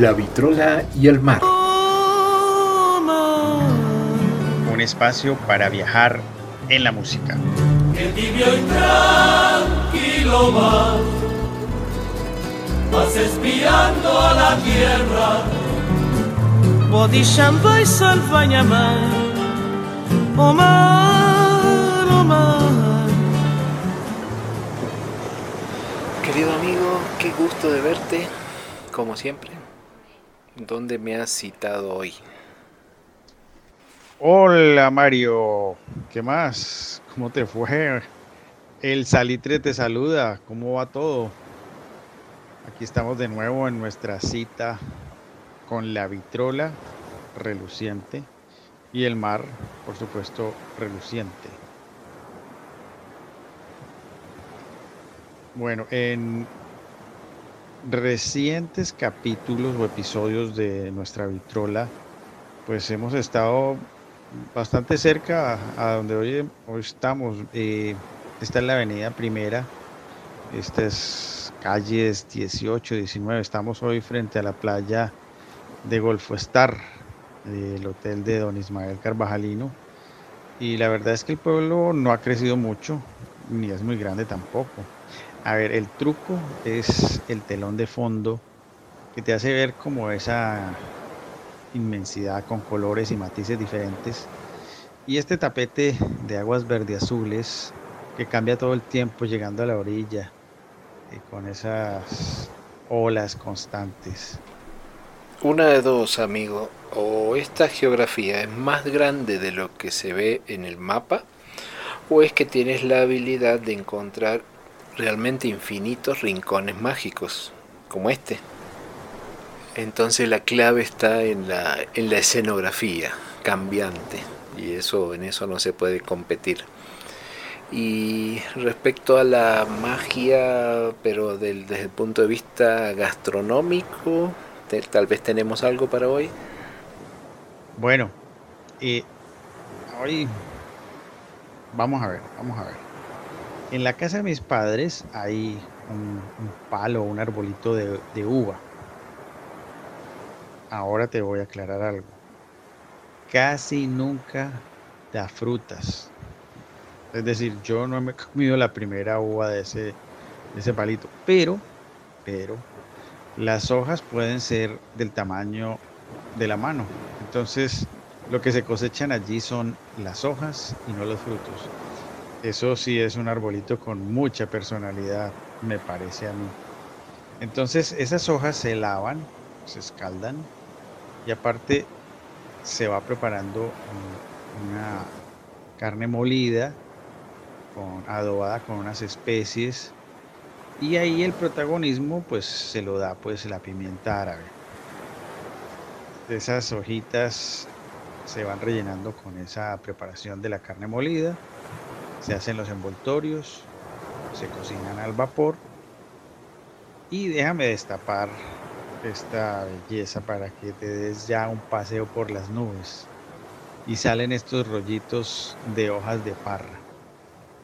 La vitrola y el mar. Un espacio para viajar en la música. El tibio y tranquilo va, vas espiando a la tierra. Bodisham vai salvanyamar, Omar, Omar. Querido amigo, qué gusto de verte, como siempre. ¿Dónde me has citado hoy? Hola Mario, ¿qué más? ¿Cómo te fue? El Salitre te saluda, ¿cómo va todo? Aquí estamos de nuevo en nuestra cita con la vitrola reluciente y el mar, por supuesto, reluciente. Bueno, en recientes capítulos o episodios de nuestra vitrola, pues hemos estado bastante cerca a, donde hoy, hoy estamos. Eh, esta es la avenida primera, estas calles 18, 19. Estamos hoy frente a la playa de Golfo Star, del hotel de Don Ismael Carvajalino. Y la verdad es que el pueblo no ha crecido mucho, ni es muy grande tampoco. A ver, el truco es el telón de fondo que te hace ver como esa inmensidad con colores y matices diferentes. Y este tapete de aguas verde azules que cambia todo el tiempo llegando a la orilla y eh, con esas olas constantes. Una de dos, amigo. O esta geografía es más grande de lo que se ve en el mapa, o es que tienes la habilidad de encontrar realmente infinitos rincones mágicos, como este. Entonces la clave está en la, en la escenografía cambiante, y eso en eso no se puede competir. Y respecto a la magia, pero desde el punto de vista gastronómico, tal vez tenemos algo para hoy. Bueno, y hoy vamos a ver, vamos a ver. En la casa de mis padres hay un, palo, un arbolito de, de uva. Ahora te voy a aclarar algo. Casi nunca da frutas. Es decir, yo no me he comido la primera uva de ese, de ese palito. Pero, pero, las hojas pueden ser del tamaño de la mano. Entonces, lo que se cosechan allí son las hojas y no los frutos. Eso sí es un arbolito con mucha personalidad, me parece a mí. Entonces, esas hojas se lavan, se escaldan y aparte se va preparando una carne molida con adobada con unas especies y ahí el protagonismo pues se lo da pues la pimienta árabe. Esas hojitas se van rellenando con esa preparación de la carne molida, se hacen los envoltorios, se cocinan al vapor y déjame destapar esta belleza para que te des ya un paseo por las nubes. Y salen estos rollitos de hojas de parra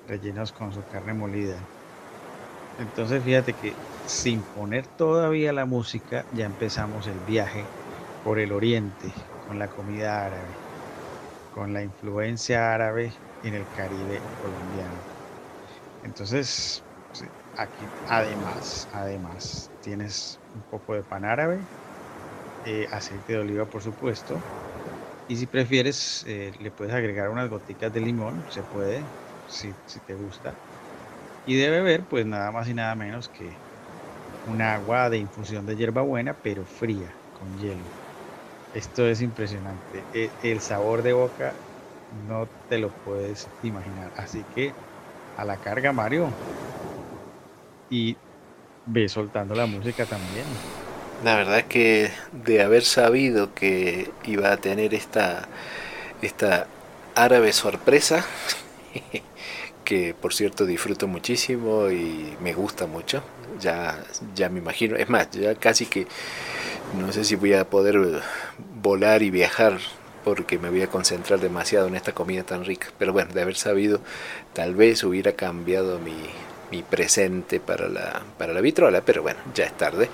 rellenos con su carne molida. Entonces fíjate que sin poner todavía la música, ya empezamos el viaje por el oriente, con la comida árabe, con la influencia árabe en el Caribe colombiano. Entonces, aquí además, además, tienes un poco de pan árabe, eh, aceite de oliva por supuesto, y si prefieres, eh, le puedes agregar unas gotitas de limón, se puede, si, si te gusta y de beber pues nada más y nada menos que un agua de infusión de hierbabuena pero fría con hielo. Esto es impresionante. E, el sabor de boca no te lo puedes imaginar. Así que a la carga Mario y ve soltando la música también. La verdad es que de haber sabido que iba a tener esta, esta árabe sorpresa, que por cierto disfruto muchísimo y me gusta mucho. Ya, ya me imagino, es más, ya casi que no sé si voy a poder volar y viajar porque me voy a concentrar demasiado en esta comida tan rica. Pero bueno, de haber sabido, tal vez hubiera cambiado mi, mi presente para la, para la vitrola, pero bueno, ya es tarde.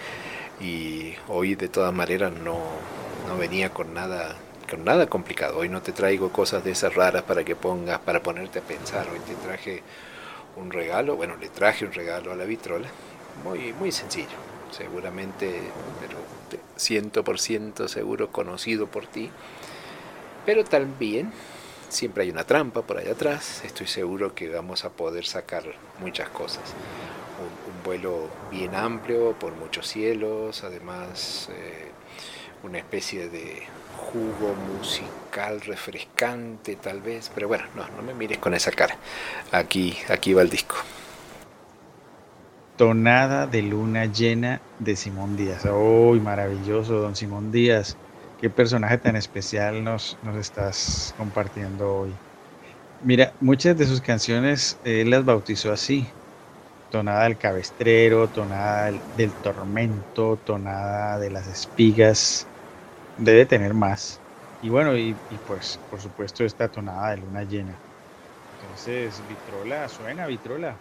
Y hoy de todas maneras no, no venía con nada con nada complicado. Hoy no te traigo cosas de esas raras para que pongas, para ponerte a pensar. Hoy te traje un regalo, bueno, le traje un regalo a la vitrola, muy, muy sencillo, seguramente, pero 100% seguro conocido por ti, pero también siempre hay una trampa por allá atrás, estoy seguro que vamos a poder sacar muchas cosas. Un, vuelo bien amplio por muchos cielos, además eh, una especie de jugo musical refrescante tal vez, pero bueno, no, no me mires con esa cara. Aquí, aquí va el disco. Tonada de luna llena de Simón Díaz. ¡Uy, maravilloso, don Simón Díaz! Qué personaje tan especial nos, nos estás compartiendo hoy. Mira, muchas de sus canciones él las bautizó así. Tonada del cabestrero, tonada del, tormento, tonada de las espigas, debe tener más. Y bueno, y, pues por supuesto esta tonada de luna llena. Entonces, Vitrola, suena Vitrola.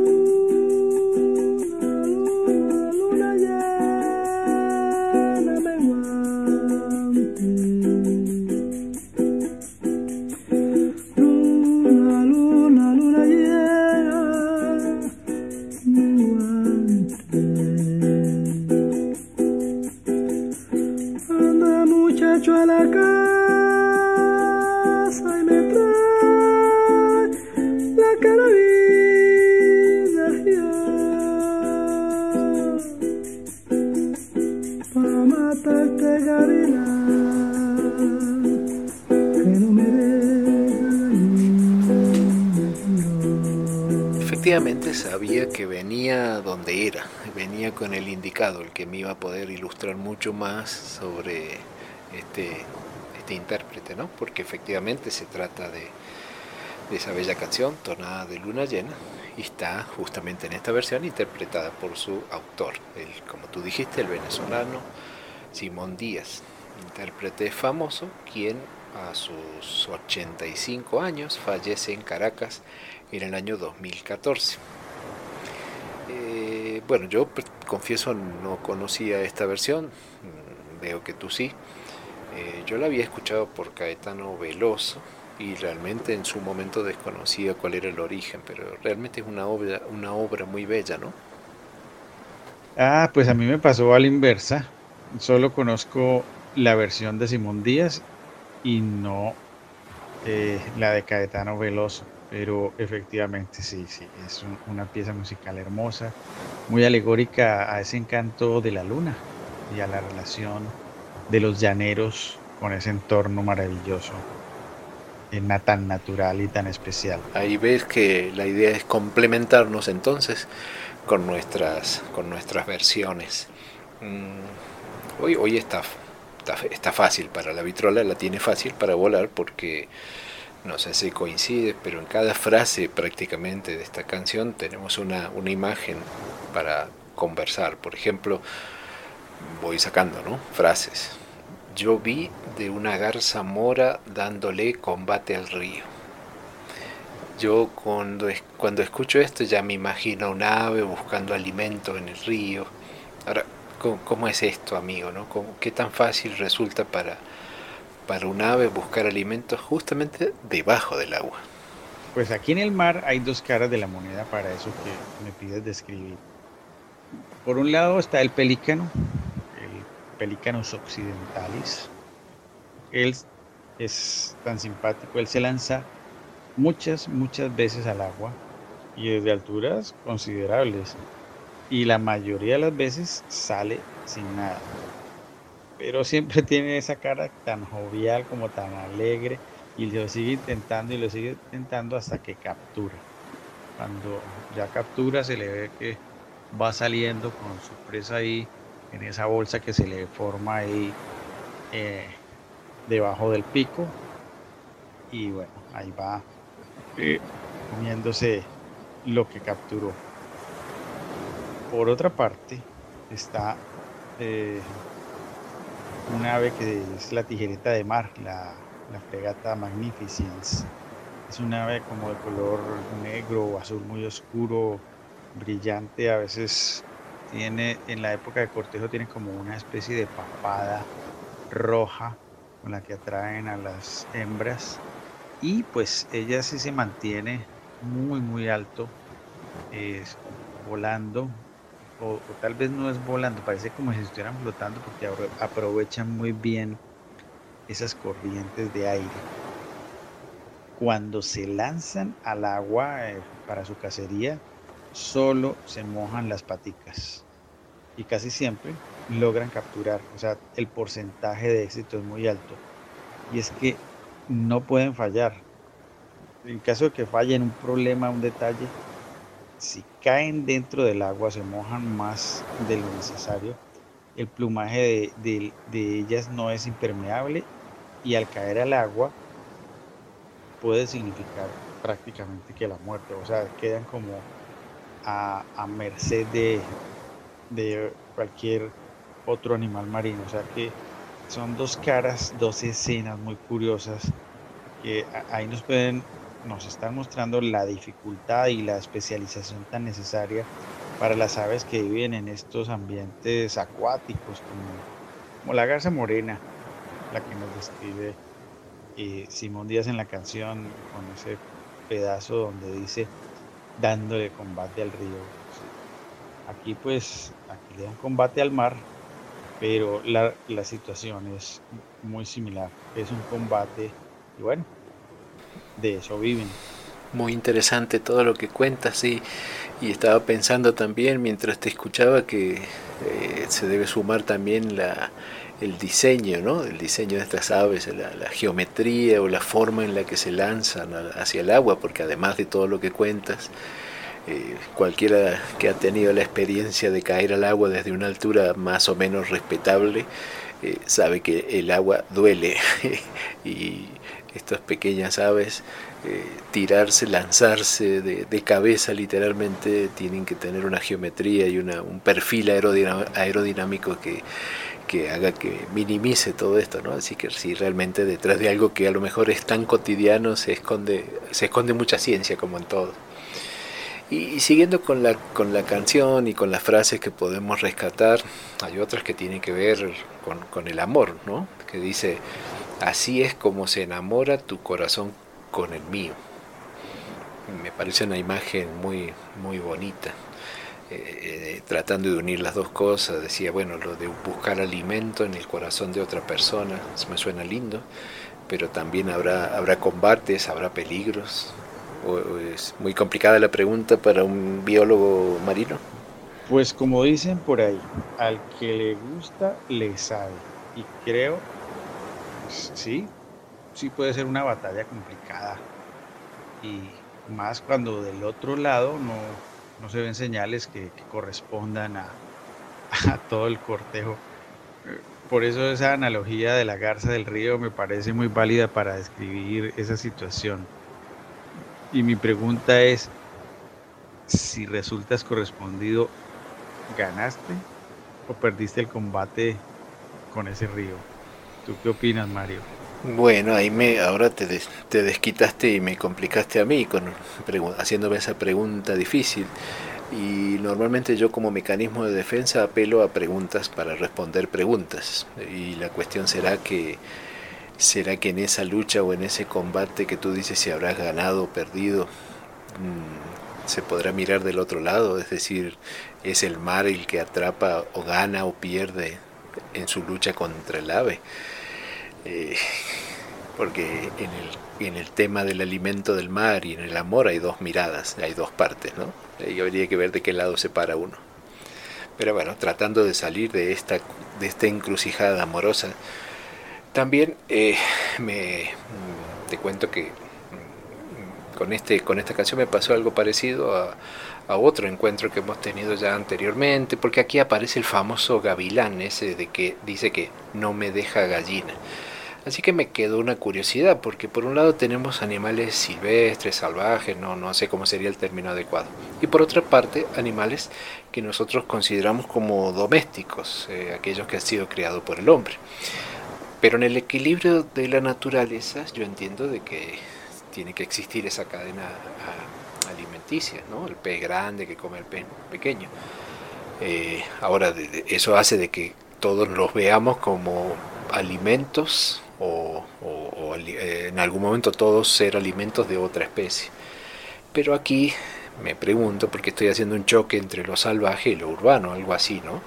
indicado, el que me iba a poder ilustrar mucho más sobre este, este intérprete, ¿no? Porque efectivamente se trata de, esa bella canción, Tonada de Luna Llena, y está justamente en esta versión interpretada por su autor, el, como tú dijiste, el venezolano Simón Díaz, intérprete famoso, quien a sus 85 años fallece en Caracas en el año 2014. Eh, bueno, yo confieso no conocía esta versión, veo que tú sí. Eh, yo la había escuchado por Caetano Veloso y realmente en su momento desconocía cuál era el origen, pero realmente es una obra, una obra muy bella, ¿no? Ah, pues a mí me pasó a la inversa. Solo conozco la versión de Simón Díaz y no eh, la de Caetano Veloso. Pero efectivamente, sí, sí, es una pieza musical hermosa, muy alegórica a ese encanto de la luna y a la relación de los llaneros con ese entorno maravilloso, tan natural y tan especial. Ahí ves que la idea es complementarnos entonces con nuestras, con nuestras versiones. Mm, hoy, hoy está, está, está fácil para la vitrola, la tiene fácil para volar porque no sé si coincide, pero en cada frase prácticamente de esta canción tenemos una, una imagen para conversar. Por ejemplo, voy sacando ¿no? frases. Yo vi de una garza mora dándole combate al río. Yo cuando, cuando escucho esto ya me imagino un ave buscando alimento en el río. Ahora, ¿cómo, es esto, amigo? ¿no? ¿Qué tan fácil resulta para, para un ave buscar alimentos justamente debajo del agua. pues aquí en el mar hay dos caras de la moneda para eso que me pides describir. Por un lado está el pelícano, el pelícanos occidentalis. Él es tan simpático, él se lanza muchas, muchas veces al agua y desde alturas considerables. Y la mayoría de las veces sale sin nada. Pero siempre tiene esa cara tan jovial como tan alegre y lo sigue intentando y lo sigue intentando hasta que captura. Cuando ya captura se le ve que va saliendo con su presa ahí en esa bolsa que se le forma ahí eh, debajo del pico y bueno, ahí va eh, comiéndose lo que capturó. Por otra parte está eh, un ave que es la tijereta de mar, la, la fregata Magnificence. Es un ave como de color negro o azul muy oscuro, brillante. A veces tiene, en la época de cortejo, tiene como una especie de papada roja con la que atraen a las hembras. Y pues ella sí se mantiene muy, muy alto, volando. O, tal vez no es volando, parece como si estuvieran flotando porque aprovechan muy bien esas corrientes de aire. Cuando se lanzan al agua eh, para su cacería, solo se mojan las paticas y casi siempre logran capturar. O sea, el porcentaje de éxito es muy alto. Y es que no pueden fallar. En caso de que fallen un problema, un detalle, si caen dentro del agua, se mojan más de lo necesario. El plumaje de, de ellas no es impermeable y al caer al agua puede significar prácticamente que la muerte, o sea, quedan como a, merced de, de cualquier otro animal marino, o sea que son dos caras, dos escenas muy curiosas que ahí nos pueden, nos están mostrando la dificultad y la especialización tan necesaria para las aves que viven en estos ambientes acuáticos como, como la garza morena, la que nos describe eh, Simón Díaz en la canción con ese pedazo donde dice dándole combate al río. Aquí pues, aquí le dan combate al mar, pero la, la situación es muy similar. Es un combate y bueno, de eso viven. Muy interesante todo lo que cuentas, y estaba pensando también mientras te escuchaba que eh, se debe sumar también la, el diseño, ¿no? El diseño de estas aves, la, geometría o la forma en la que se lanzan hacia el agua, porque además de todo lo que cuentas, eh, cualquiera que ha tenido la experiencia de caer al agua desde una altura más o menos respetable, eh, sabe que el agua duele y estas pequeñas aves eh, tirarse, lanzarse de, cabeza literalmente, tienen que tener una geometría y una, un perfil aerodinámico que, que haga que minimice todo esto, ¿no? Así que si realmente detrás de algo que a lo mejor es tan cotidiano se esconde, se esconde mucha ciencia como en todo. Y, siguiendo con la, con la canción y con las frases que podemos rescatar, hay otras que tienen que ver con, con el amor, ¿no? Que dice, así es como se enamora tu corazón con el mío. Me parece una imagen muy, muy bonita. Eh, tratando de unir las dos cosas, decía, bueno, lo de buscar alimento en el corazón de otra persona, me suena lindo, pero también habrá, habrá combates, habrá peligros. Es muy complicada la pregunta para un biólogo marino. Pues como dicen por ahí, al que le gusta, le sabe. Y creo, pues, sí, sí puede ser una batalla complicada. Y más cuando del otro lado no, no se ven señales que, correspondan a, todo el cortejo. Por eso esa analogía de la garza del río me parece muy válida para describir esa situación. Y mi pregunta es, si resultas correspondido, ¿ganaste o perdiste el combate con ese río? ¿Tú qué opinas, Mario? Bueno, ahí me, ahora te, te desquitaste y me complicaste a mí con haciéndome esa pregunta difícil. Y normalmente yo como mecanismo de defensa apelo a preguntas para responder preguntas. Y la cuestión será que ¿Será que en esa lucha o en ese combate que tú dices si habrás ganado o perdido, mm, se podrá mirar del otro lado? Es decir, ¿es el mar el que atrapa o gana o pierde en su lucha contra el ave? Eh, porque en el, en el tema del alimento del mar y en el amor hay dos miradas, hay dos partes, ¿no? Y habría que ver de qué lado se para uno. Pero bueno, tratando de salir de esta, de esta encrucijada amorosa, también eh, me, te cuento que con, este, con esta canción me pasó algo parecido a, a otro encuentro que hemos tenido ya anteriormente, porque aquí aparece el famoso gavilán ese de que dice que no me deja gallina. Así que me quedó una curiosidad, porque por un lado tenemos animales silvestres, salvajes, no, no sé cómo sería el término adecuado. Y por otra parte, animales que nosotros consideramos como domésticos, eh, aquellos que han sido criados por el hombre. Pero en el equilibrio de la naturaleza yo entiendo de que tiene que existir esa cadena ah, alimenticia, ¿no? El pez grande que come el pez pequeño. Eh, ahora, eso hace de que todos los veamos como alimentos o, eh, en algún momento todos ser alimentos de otra especie. Pero aquí me pregunto, porque estoy haciendo un choque entre lo salvaje y lo urbano, algo así, ¿no?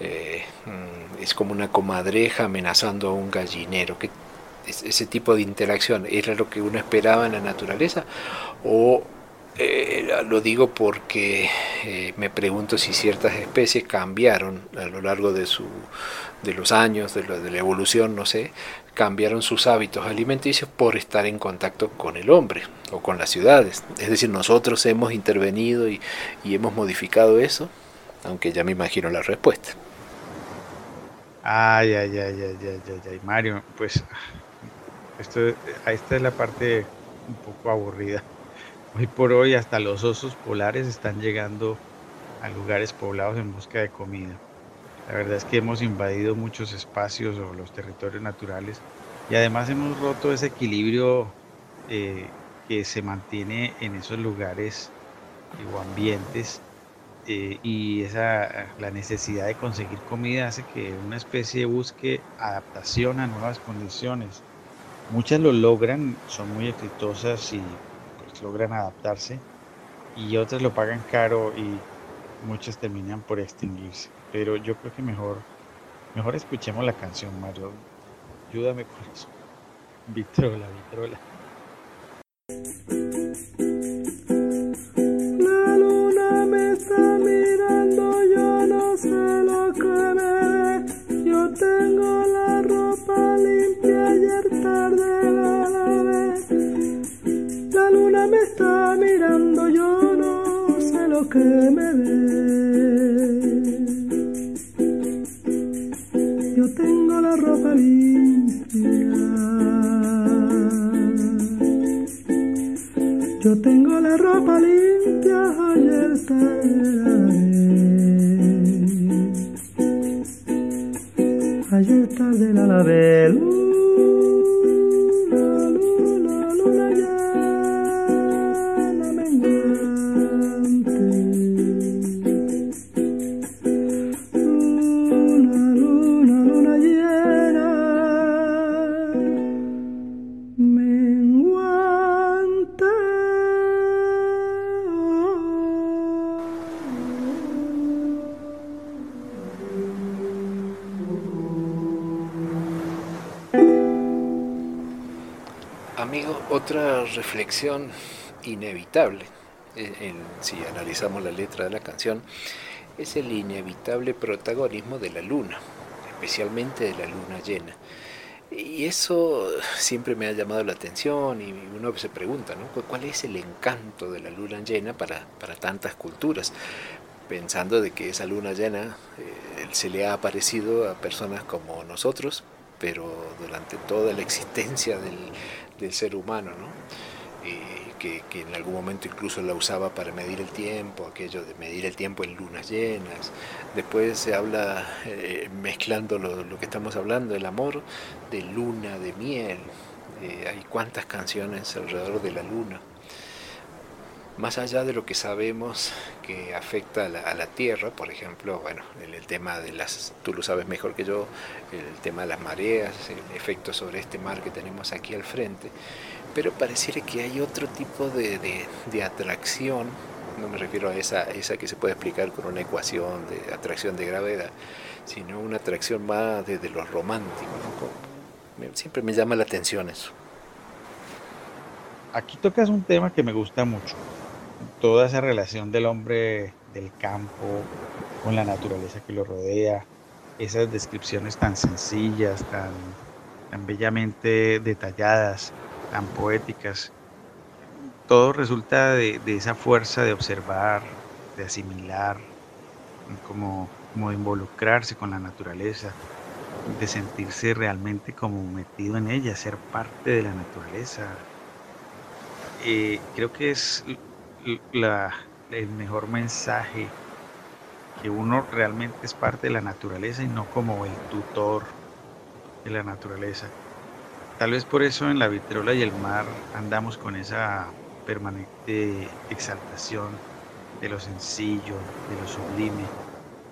Eh, mm, es como una comadreja amenazando a un gallinero. que ese tipo de interacción era lo que uno esperaba en la naturaleza? ¿O eh, lo digo porque eh, me pregunto si ciertas especies cambiaron a lo largo de, su, de los años, de, la evolución, no sé, cambiaron sus hábitos alimenticios por estar en contacto con el hombre o con las ciudades. Es decir, nosotros hemos intervenido y hemos modificado eso, aunque ya me imagino la respuesta. Ay, ay, ay, ay, ay, ay, ay, Mario, pues esto, esta es la parte un poco aburrida. Hoy por hoy hasta los osos polares están llegando a lugares poblados en busca de comida. La verdad es que hemos invadido muchos espacios o los territorios naturales y además hemos roto ese equilibrio eh, que se mantiene en esos lugares o ambientes eh, y esa, la necesidad de conseguir comida hace que una especie busque adaptación a nuevas condiciones. Muchas lo logran, son muy exitosas y pues, logran adaptarse y otras lo pagan caro y muchas terminan por extinguirse. Pero yo creo que mejor, mejor escuchemos la canción, Mario. Ayúdame con eso. Vitrola, Vitrola. Otra reflexión inevitable, si analizamos la letra de la canción, es el inevitable protagonismo de la luna, especialmente de la luna llena. Y eso siempre me ha llamado la atención y uno se pregunta, ¿no? ¿cuál es el encanto de la luna llena para, para tantas culturas? Pensando de que esa luna llena eh, se le ha aparecido a personas como nosotros, pero durante toda la existencia del, del ser humano, ¿no? que, en algún momento incluso la usaba para medir el tiempo, aquello de medir el tiempo en lunas llenas. Después se habla, eh, mezclando lo, lo, que estamos hablando, el amor, de luna, de miel. Eh, hay cuántas canciones alrededor de la luna. Más allá de lo que sabemos que afecta a la, a la Tierra, por ejemplo, bueno, el, tema de las, tú lo sabes mejor que yo, el tema de las mareas, el efecto sobre este mar que tenemos aquí al frente, pero pareciera que hay otro tipo de, de, de atracción, no me refiero a esa, esa que se puede explicar con una ecuación de atracción de gravedad, sino una atracción más desde lo romántico, ¿no? siempre me llama la atención eso. Aquí tocas un tema que me gusta mucho, toda esa relación del hombre del campo con la naturaleza que lo rodea, esas descripciones tan sencillas, tan, bellamente detalladas, tan poéticas, todo resulta de, de, esa fuerza de observar, de asimilar, como, como de involucrarse con la naturaleza, de sentirse realmente como metido en ella, ser parte de la naturaleza. Eh, creo que es la, el mejor mensaje que uno realmente es parte de la naturaleza y no como el tutor de la naturaleza. Tal vez por eso en la vitrola y el mar andamos con esa permanente exaltación de lo sencillo, de lo sublime.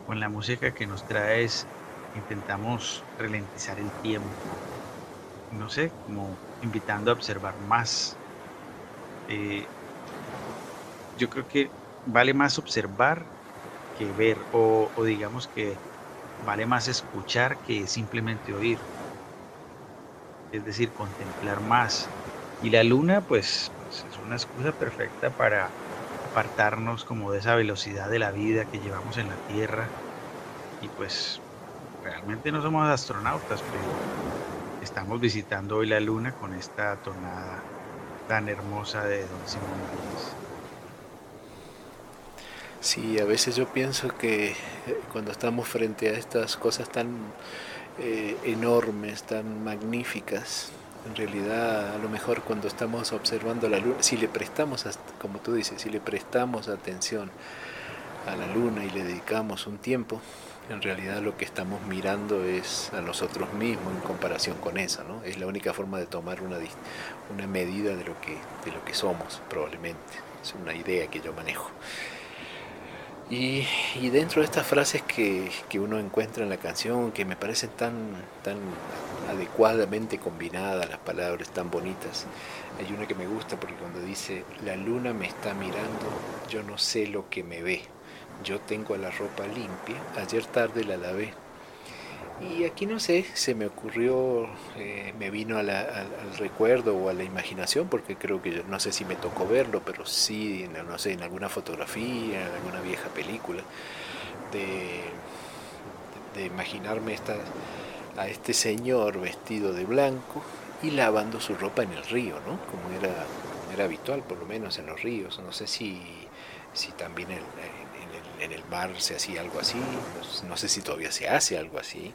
Con la música que nos trae es, intentamos ralentizar el tiempo. No sé, como invitando a observar más. Eh, yo creo que vale más observar que ver, o, digamos que vale más escuchar que simplemente oír. Es decir, contemplar más. Y la luna, pues, pues es una excusa perfecta para apartarnos como de esa velocidad de la vida que llevamos en la Tierra. Y pues realmente no somos astronautas, pero estamos visitando hoy la luna con esta tonada tan hermosa de Don Simón Luis. Sí, a veces yo pienso que eh, cuando estamos frente a estas cosas tan eh, enormes, tan magníficas, en realidad a lo mejor cuando estamos observando la luna, si le prestamos, como tú dices, si le prestamos atención a la luna y le dedicamos un tiempo, en realidad lo que estamos mirando es a nosotros mismos en comparación con eso, ¿no? Es la única forma de tomar una, una medida de lo, que, de lo que somos, probablemente. Es una idea que yo manejo. Y, dentro de estas frases que, que, uno encuentra en la canción, que me parecen tan, tan adecuadamente combinadas, las palabras tan bonitas, hay una que me gusta porque cuando dice, la luna me está mirando, yo no sé lo que me ve, yo tengo la ropa limpia, ayer tarde la lavé. Y aquí no sé, se me ocurrió, eh, me vino a la, al, recuerdo o a la imaginación, porque creo que no sé si me tocó verlo, pero sí, no sé, en alguna fotografía, en alguna vieja película, de, de imaginarme esta, a este señor vestido de blanco y lavando su ropa en el río, ¿no? Como era, como era habitual, por lo menos en los ríos. No sé si, si también en, en, el, en el mar se hacía algo así, no, sé si todavía se hace algo así.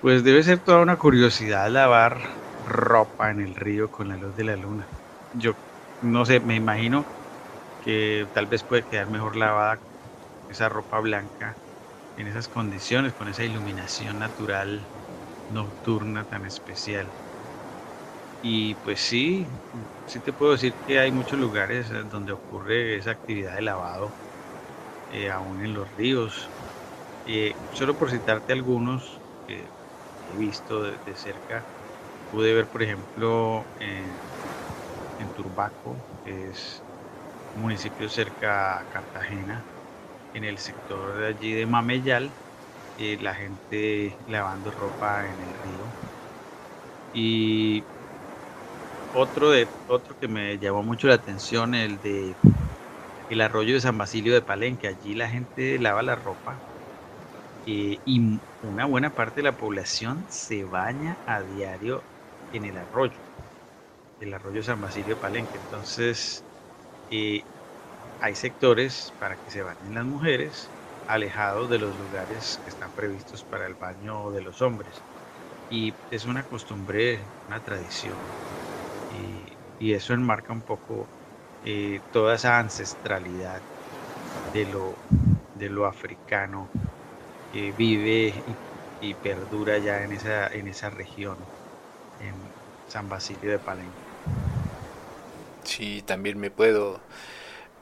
Pues debe ser toda una curiosidad lavar ropa en el río con la luz de la luna. Yo no sé, me imagino que tal vez puede quedar mejor lavada esa ropa blanca en esas condiciones, con esa iluminación natural nocturna tan especial. Y pues sí, sí te puedo decir que hay muchos lugares donde ocurre esa actividad de lavado, eh, aún en los ríos. Eh, solo por citarte algunos, eh, he visto de, cerca. Pude ver, por ejemplo, en, Turbaco, que es un municipio cerca a Cartagena, en el sector de allí de Mameyal, eh, la gente lavando ropa en el río. Y otro, de, otro que me llamó mucho la atención, el de el arroyo de San Basilio de Palenque. Allí la gente lava la ropa eh, y una buena parte de la población se baña a diario en el arroyo, el arroyo San Basilio Palenque. Entonces, eh, hay sectores para que se bañen las mujeres alejados de los lugares que están previstos para el baño de los hombres. Y es una costumbre, una tradición. Y, eso enmarca un poco eh, toda esa ancestralidad de lo, de lo africano que vive y, y, perdura ya en esa, en esa región, en San Basilio de Palenque. Sí, también me puedo,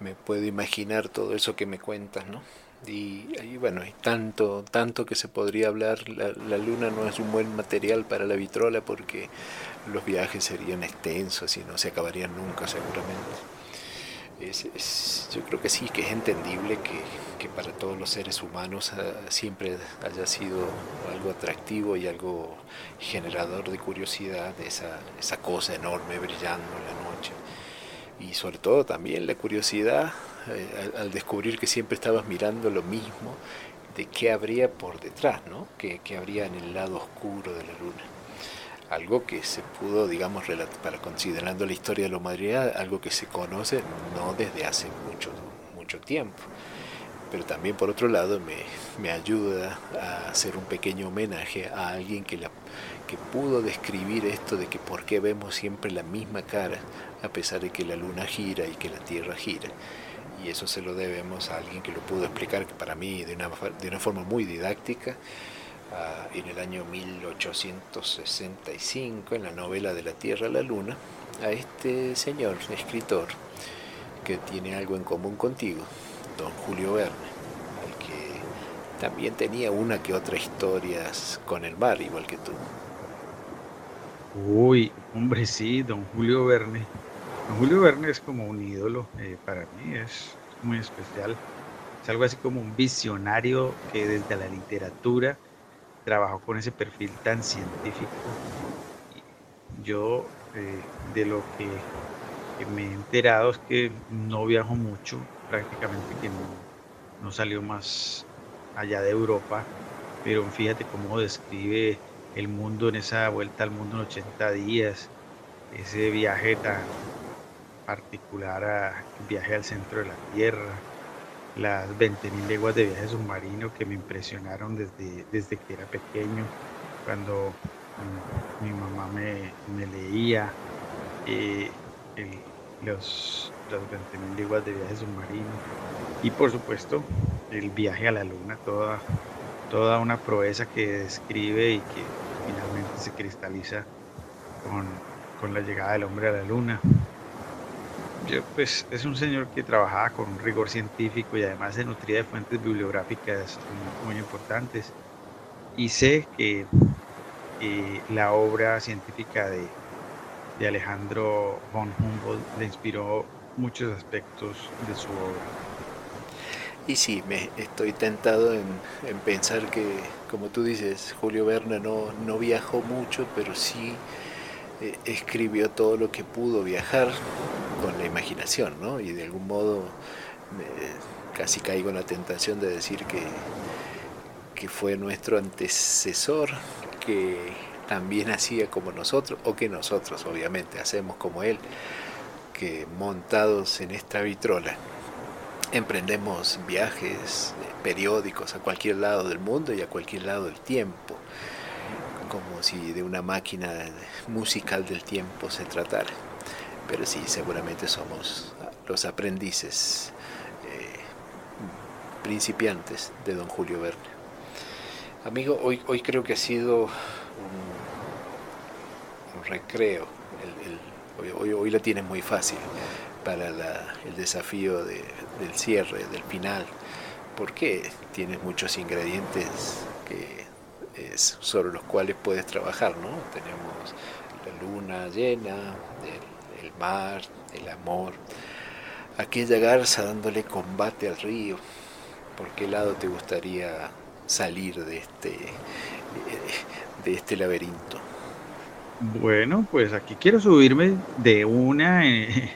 me puedo imaginar todo eso que me cuentas, ¿no? Y, bueno, hay tanto, tanto que se podría hablar. La, la, luna no es un buen material para la vitrola porque los viajes serían extensos y no se acabarían nunca seguramente. yo creo que sí, que es entendible que, que para todos los seres humanos ah, siempre haya sido algo atractivo y algo generador de curiosidad, esa, esa cosa enorme brillando en la noche. Y sobre todo también la curiosidad eh, al, descubrir que siempre estabas mirando lo mismo, de qué habría por detrás, ¿no? qué, habría en el lado oscuro de la luna algo que se pudo, digamos, para considerando la historia de la humanidad, algo que se conoce no desde hace mucho, mucho tiempo. Pero también por otro lado me, me ayuda a hacer un pequeño homenaje a alguien que, la, que pudo describir esto de que por qué vemos siempre la misma cara a pesar de que la luna gira y que la tierra gira. Y eso se lo debemos a alguien que lo pudo explicar para mí de una, de una forma muy didáctica en el año 1865, en la novela de la Tierra a la Luna, a este señor, escritor, que tiene algo en común contigo, don Julio Verne, al que también tenía una que otra historias con el mar, igual que tú. Uy, hombre, sí, don Julio Verne. Don Julio Verne es como un ídolo eh, para mí, es muy especial. Es algo así como un visionario que desde la literatura trabajó con ese perfil tan científico. Yo eh, de lo que, me he enterado es que no viajo mucho, prácticamente que no, no salió más allá de Europa, pero fíjate cómo describe el mundo en esa vuelta al mundo en 80 días, ese viaje tan particular, a, viaje al centro de la Tierra, las 20.000 leguas de viaje submarino que me impresionaron desde, desde que era pequeño, cuando mi mamá me, leía eh, los, las 20.000 leguas de viaje submarino y por supuesto el viaje a la luna, toda, toda una proeza que describe y que finalmente se cristaliza con, con la llegada del hombre a la luna pues es un señor que trabajaba con un rigor científico y además se nutría de fuentes bibliográficas muy, importantes. Y sé que la obra científica de, Alejandro von Humboldt le inspiró muchos aspectos de su obra. Y sí, me estoy tentado en, pensar que, como tú dices, Julio Verne no, no viajó mucho, pero sí eh, escribió todo lo que pudo viajar con la imaginación, ¿no? Y de algún modo casi caigo en la tentación de decir que, que fue nuestro antecesor que también hacía como nosotros, o que nosotros obviamente hacemos como él, que montados en esta vitrola emprendemos viajes periódicos a cualquier lado del mundo y a cualquier lado del tiempo como si de una máquina musical del tiempo se tratara. Pero sí, seguramente somos los aprendices eh, principiantes de don Julio Verne. Amigo, hoy, hoy creo que ha sido un, recreo. hoy, hoy, la tienes muy fácil para el desafío del cierre, del final, porque tienes muchos ingredientes que sobre los cuales puedes trabajar, ¿no? Tenemos la luna llena, el, mar, el amor, aquella garza dándole combate al río. ¿Por qué lado te gustaría salir de este, de este laberinto? Bueno, pues aquí quiero subirme de una en,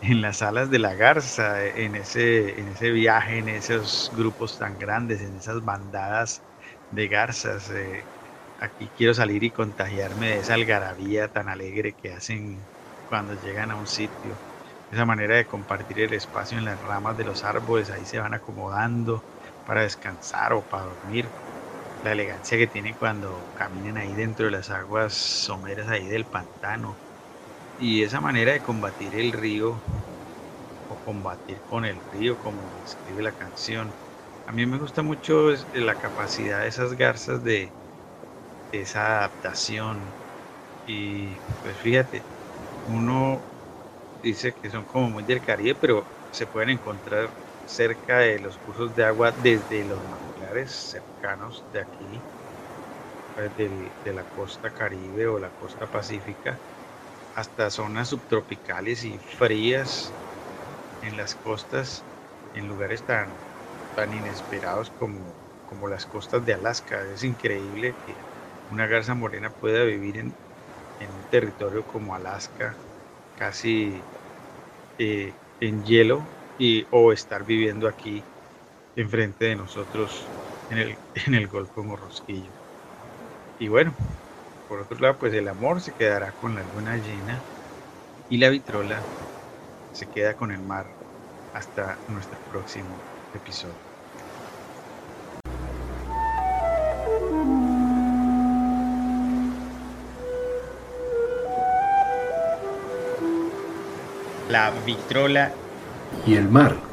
en, las alas de la garza, en ese, en ese viaje, en esos grupos tan grandes, en esas bandadas de garzas. Eh, aquí quiero salir y contagiarme de esa algarabía tan alegre que hacen cuando llegan a un sitio. Esa manera de compartir el espacio en las ramas de los árboles, ahí se van acomodando para descansar o para dormir. La elegancia que tienen cuando caminan ahí dentro de las aguas someras ahí del pantano. Y esa manera de combatir el río o combatir con el río, como escribe la canción a mí me gusta mucho la capacidad de esas garzas de, esa adaptación. Y pues fíjate, uno dice que son como muy del Caribe, pero se pueden encontrar cerca de los cursos de agua desde los manglares cercanos de aquí, pues, de la costa caribe o la costa pacífica, hasta zonas subtropicales y frías en las costas, en lugares tan, tan inesperados como, como las costas de Alaska. Es increíble que una garza morena pueda vivir en, en un territorio como Alaska, casi eh, en hielo, y, o estar viviendo aquí enfrente de nosotros en el, en el Golfo Morrosquillo. Y bueno, por otro lado, pues el amor se quedará con la luna llena y la vitrola se queda con el mar hasta nuestro próximo episodio. La vitrola y el mar.